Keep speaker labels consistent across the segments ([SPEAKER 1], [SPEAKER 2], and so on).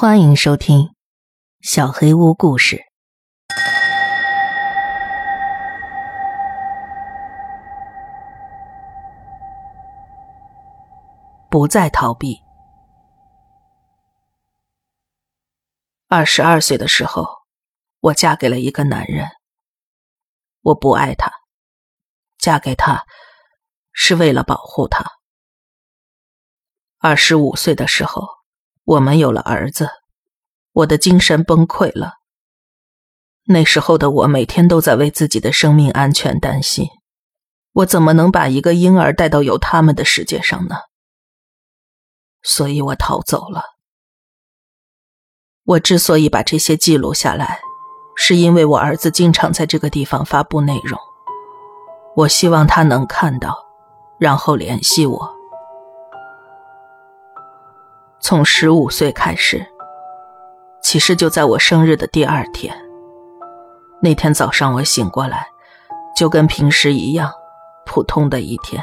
[SPEAKER 1] 欢迎收听《小黑屋故事》。不再逃避。二十二岁的时候，我嫁给了一个男人。我不爱他，嫁给他是为了保护他。二十五岁的时候。我们有了儿子，我的精神崩溃了。那时候的我每天都在为自己的生命安全担心，我怎么能把一个婴儿带到有他们的世界上呢？所以我逃走了。我之所以把这些记录下来，是因为我儿子经常在这个地方发布内容，我希望他能看到，然后联系我。从十五岁开始，其实就在我生日的第二天。那天早上我醒过来，就跟平时一样，普通的一天。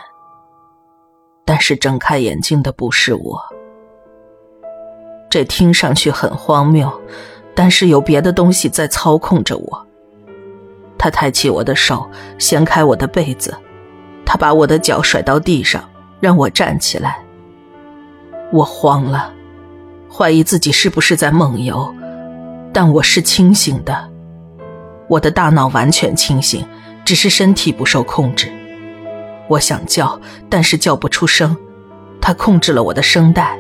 [SPEAKER 1] 但是睁开眼睛的不是我。这听上去很荒谬，但是有别的东西在操控着我。他抬起我的手，掀开我的被子，他把我的脚甩到地上，让我站起来。我慌了，怀疑自己是不是在梦游，但我是清醒的，我的大脑完全清醒，只是身体不受控制。我想叫，但是叫不出声，他控制了我的声带，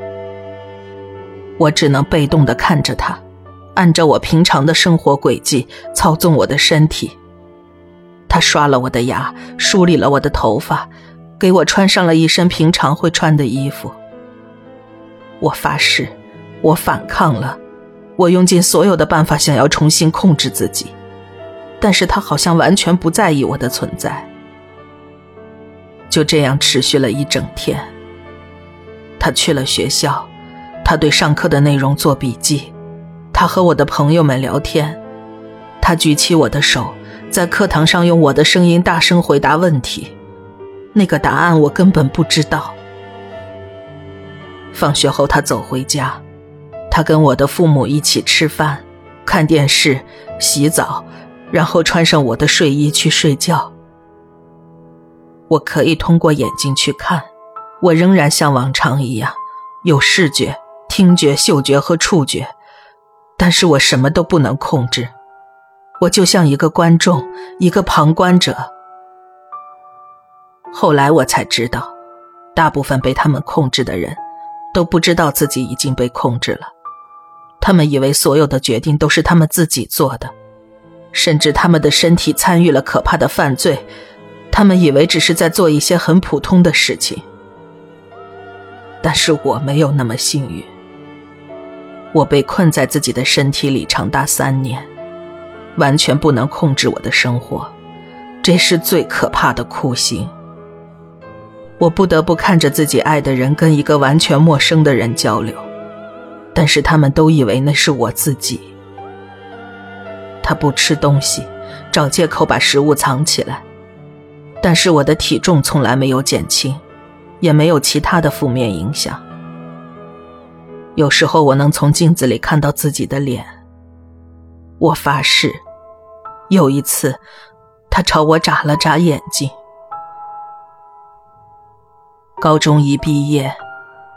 [SPEAKER 1] 我只能被动的看着他，按照我平常的生活轨迹操纵我的身体。他刷了我的牙，梳理了我的头发，给我穿上了一身平常会穿的衣服。我发誓，我反抗了，我用尽所有的办法想要重新控制自己，但是他好像完全不在意我的存在。就这样持续了一整天。他去了学校，他对上课的内容做笔记，他和我的朋友们聊天，他举起我的手，在课堂上用我的声音大声回答问题，那个答案我根本不知道。放学后，他走回家，他跟我的父母一起吃饭、看电视、洗澡，然后穿上我的睡衣去睡觉。我可以通过眼睛去看，我仍然像往常一样有视觉、听觉、嗅觉和触觉，但是我什么都不能控制，我就像一个观众，一个旁观者。后来我才知道，大部分被他们控制的人。都不知道自己已经被控制了，他们以为所有的决定都是他们自己做的，甚至他们的身体参与了可怕的犯罪，他们以为只是在做一些很普通的事情。但是我没有那么幸运，我被困在自己的身体里长达三年，完全不能控制我的生活，这是最可怕的酷刑。我不得不看着自己爱的人跟一个完全陌生的人交流，但是他们都以为那是我自己。他不吃东西，找借口把食物藏起来，但是我的体重从来没有减轻，也没有其他的负面影响。有时候我能从镜子里看到自己的脸。我发誓，有一次，他朝我眨了眨眼睛。高中一毕业，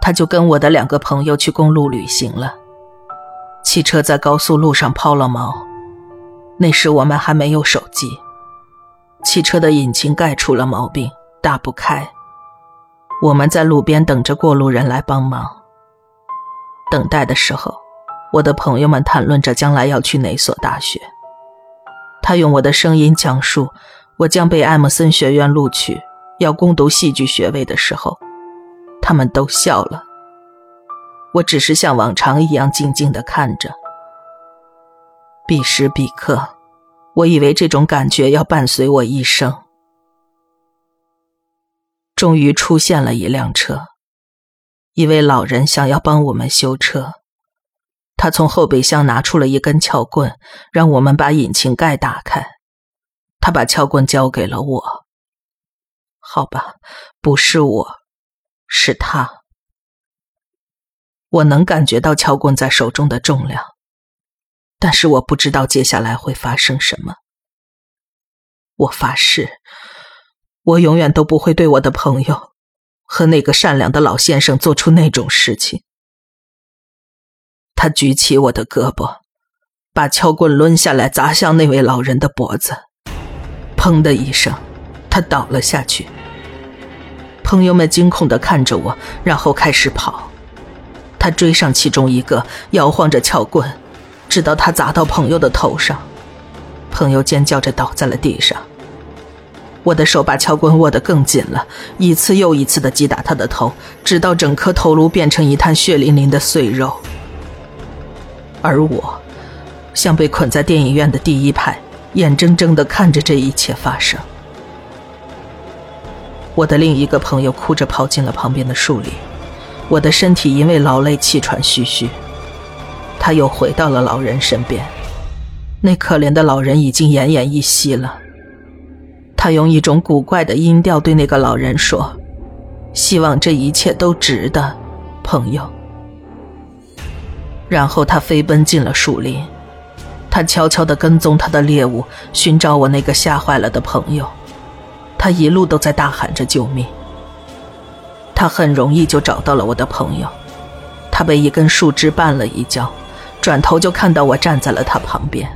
[SPEAKER 1] 他就跟我的两个朋友去公路旅行了。汽车在高速路上抛了锚，那时我们还没有手机。汽车的引擎盖出了毛病，打不开。我们在路边等着过路人来帮忙。等待的时候，我的朋友们谈论着将来要去哪所大学。他用我的声音讲述，我将被艾默森学院录取。要攻读戏剧学位的时候，他们都笑了。我只是像往常一样静静的看着。彼时彼刻，我以为这种感觉要伴随我一生。终于出现了一辆车，一位老人想要帮我们修车，他从后备箱拿出了一根撬棍，让我们把引擎盖打开。他把撬棍交给了我。好吧，不是我，是他。我能感觉到撬棍在手中的重量，但是我不知道接下来会发生什么。我发誓，我永远都不会对我的朋友和那个善良的老先生做出那种事情。他举起我的胳膊，把撬棍抡下来砸向那位老人的脖子，砰的一声，他倒了下去。朋友们惊恐地看着我，然后开始跑。他追上其中一个，摇晃着撬棍，直到他砸到朋友的头上。朋友尖叫着倒在了地上。我的手把撬棍握得更紧了，一次又一次地击打他的头，直到整颗头颅变成一滩血淋淋的碎肉。而我，像被捆在电影院的第一排，眼睁睁地看着这一切发生。我的另一个朋友哭着跑进了旁边的树林，我的身体因为劳累气喘吁吁。他又回到了老人身边。那可怜的老人已经奄奄一息了。他用一种古怪的音调对那个老人说：“希望这一切都值得，朋友。”然后他飞奔进了树林，他悄悄地跟踪他的猎物，寻找我那个吓坏了的朋友。他一路都在大喊着救命。他很容易就找到了我的朋友，他被一根树枝绊了一跤，转头就看到我站在了他旁边。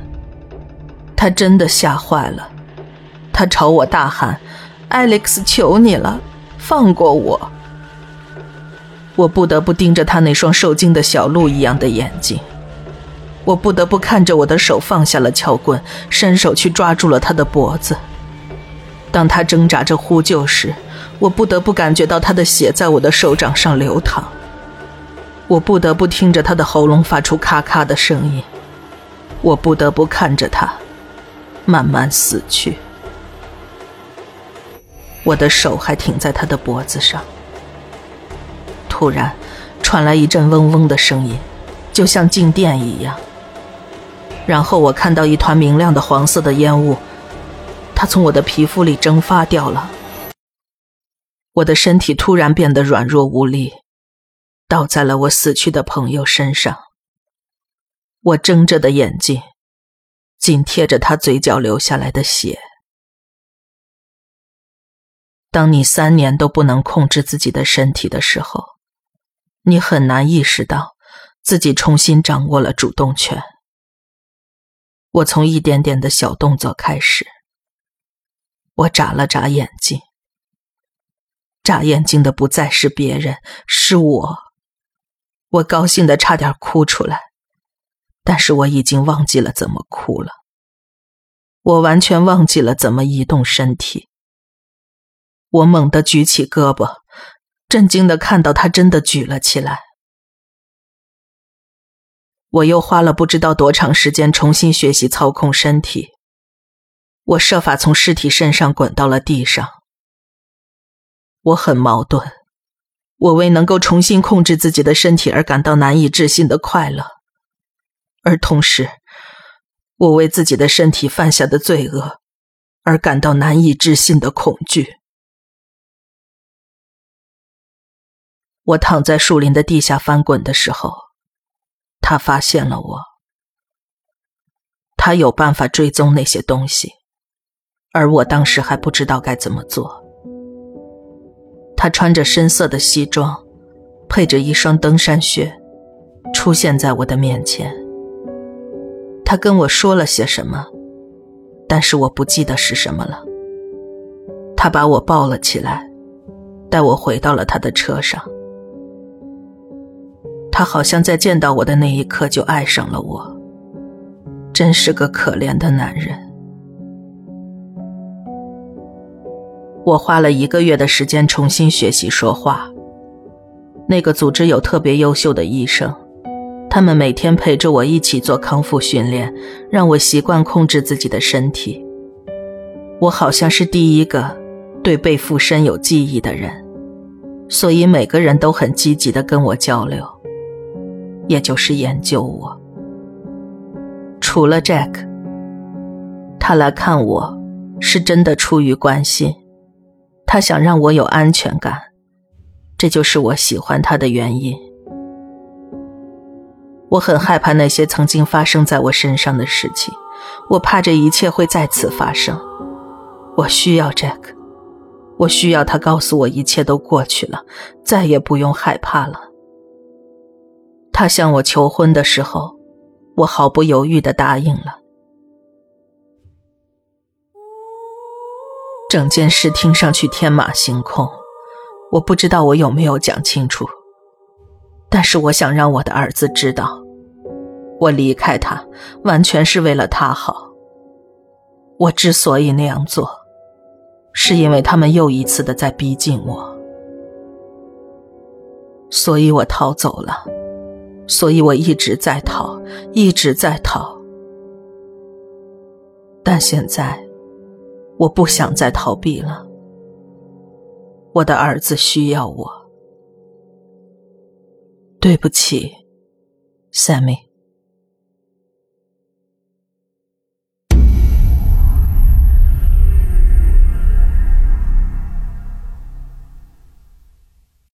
[SPEAKER 1] 他真的吓坏了，他朝我大喊：“Alex，求你了，放过我！”我不得不盯着他那双受惊的小鹿一样的眼睛，我不得不看着我的手放下了撬棍，伸手去抓住了他的脖子。当他挣扎着呼救时，我不得不感觉到他的血在我的手掌上流淌。我不得不听着他的喉咙发出咔咔的声音，我不得不看着他。慢慢死去，我的手还停在他的脖子上。突然，传来一阵嗡嗡的声音，就像静电一样。然后我看到一团明亮的黄色的烟雾，它从我的皮肤里蒸发掉了。我的身体突然变得软弱无力，倒在了我死去的朋友身上。我睁着的眼睛。紧贴着他嘴角流下来的血。当你三年都不能控制自己的身体的时候，你很难意识到自己重新掌握了主动权。我从一点点的小动作开始。我眨了眨眼睛，眨眼睛的不再是别人，是我。我高兴的差点哭出来。但是我已经忘记了怎么哭了，我完全忘记了怎么移动身体。我猛地举起胳膊，震惊的看到他真的举了起来。我又花了不知道多长时间重新学习操控身体。我设法从尸体身上滚到了地上。我很矛盾，我为能够重新控制自己的身体而感到难以置信的快乐。而同时，我为自己的身体犯下的罪恶而感到难以置信的恐惧。我躺在树林的地下翻滚的时候，他发现了我。他有办法追踪那些东西，而我当时还不知道该怎么做。他穿着深色的西装，配着一双登山靴，出现在我的面前。他跟我说了些什么，但是我不记得是什么了。他把我抱了起来，带我回到了他的车上。他好像在见到我的那一刻就爱上了我，真是个可怜的男人。我花了一个月的时间重新学习说话。那个组织有特别优秀的医生。他们每天陪着我一起做康复训练，让我习惯控制自己的身体。我好像是第一个对被附身有记忆的人，所以每个人都很积极的跟我交流，也就是研究我。除了 Jack，他来看我是真的出于关心，他想让我有安全感，这就是我喜欢他的原因。我很害怕那些曾经发生在我身上的事情，我怕这一切会再次发生。我需要 Jack，我需要他告诉我一切都过去了，再也不用害怕了。他向我求婚的时候，我毫不犹豫的答应了。整件事听上去天马行空，我不知道我有没有讲清楚。但是我想让我的儿子知道，我离开他完全是为了他好。我之所以那样做，是因为他们又一次的在逼近我，所以我逃走了，所以我一直在逃，一直在逃。但现在，我不想再逃避了。我的儿子需要我。对不起，Sammy。